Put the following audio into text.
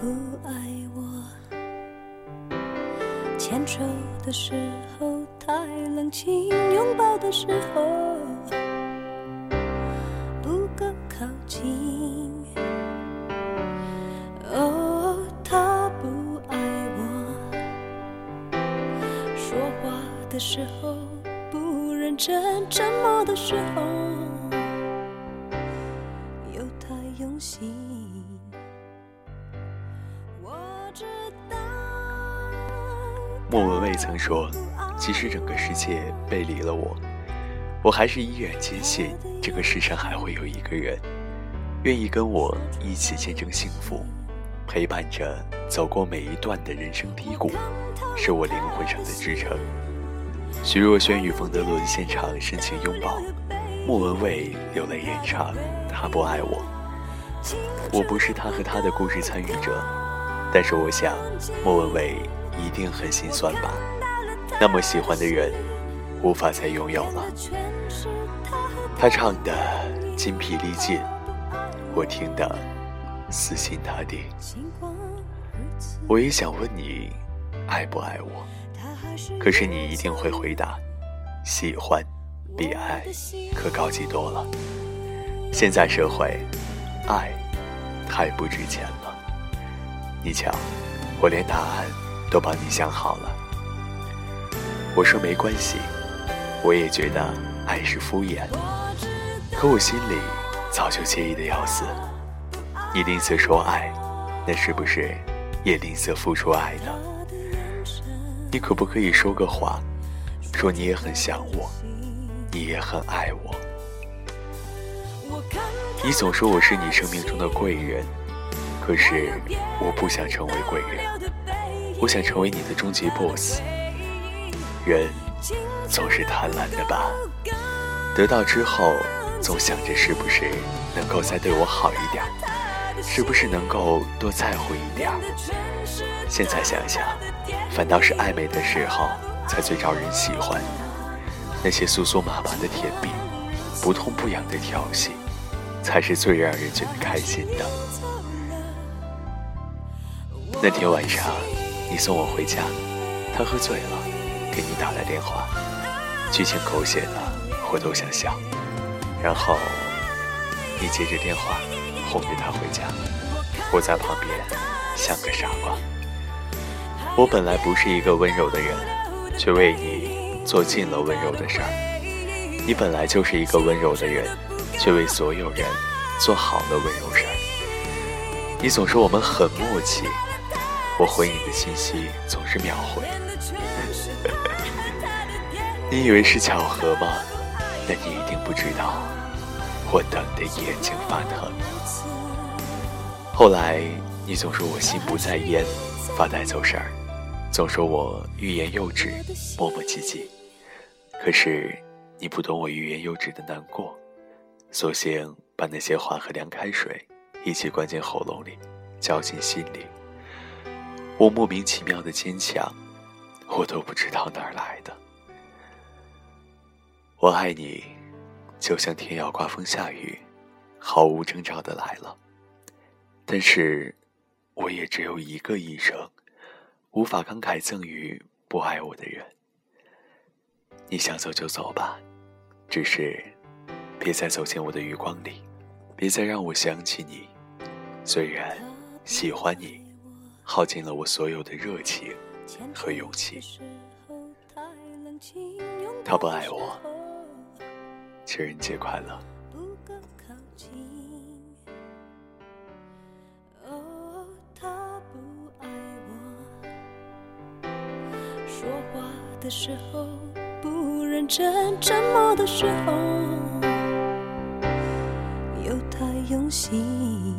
不爱我。牵手的时候太冷清，拥抱的时候不够靠近。哦，他不爱我，说话的时候不认真，沉默的时候又太用心。莫文蔚曾说：“即使整个世界背离了我，我还是依然坚信这个世上还会有一个人，愿意跟我一起见证幸福，陪伴着走过每一段的人生低谷，是我灵魂上的支撑。”徐若瑄与冯德伦现场深情拥抱，莫文蔚流泪演唱：“他不爱我。”我不是他和他的故事参与者，但是我想，莫文蔚。一定很心酸吧？那么喜欢的人，无法再拥有了。他唱的筋疲力尽，我听的死心塌地。我也想问你，爱不爱我？可是你一定会回答：喜欢比爱可高级多了。现在社会，爱太不值钱了。你瞧，我连答案。都帮你想好了。我说没关系，我也觉得爱是敷衍，可我心里早就介意的要死。你吝啬说爱，那是不是也吝啬付出爱呢？你可不可以说个谎，说你也很想我，你也很爱我？你总说我是你生命中的贵人，可是我不想成为贵人。我想成为你的终极 boss。人总是贪婪的吧，得到之后总想着是不是能够再对我好一点，是不是能够多在乎一点。现在想想，反倒是暧昧的时候才最招人喜欢。那些酥酥麻麻的甜蜜，不痛不痒的调戏，才是最让人觉得开心的。那天晚上。你送我回家，他喝醉了，给你打来电话，剧情狗血的我都想笑。然后你接着电话哄着他回家，我在旁边像个傻瓜。我本来不是一个温柔的人，却为你做尽了温柔的事儿。你本来就是一个温柔的人，却为所有人做好了温柔事儿。你总说我们很默契。我回你的信息总是秒回，你以为是巧合吗？但你一定不知道，我等的眼睛发疼。后来你总说我心不在焉，发呆走神儿，总说我欲言又止，磨磨唧唧。可是你不懂我欲言又止的难过，索性把那些话和凉开水一起灌进喉咙里，嚼进心里。我莫名其妙的坚强，我都不知道哪儿来的。我爱你，就像天要刮风下雨，毫无征兆的来了。但是，我也只有一个一生，无法慷慨赠予不爱我的人。你想走就走吧，只是，别再走进我的余光里，别再让我想起你。虽然喜欢你。耗尽了我所有的热情和勇气。他不爱我，情人节快乐。说话的时候不认真，沉默的时候又太用心。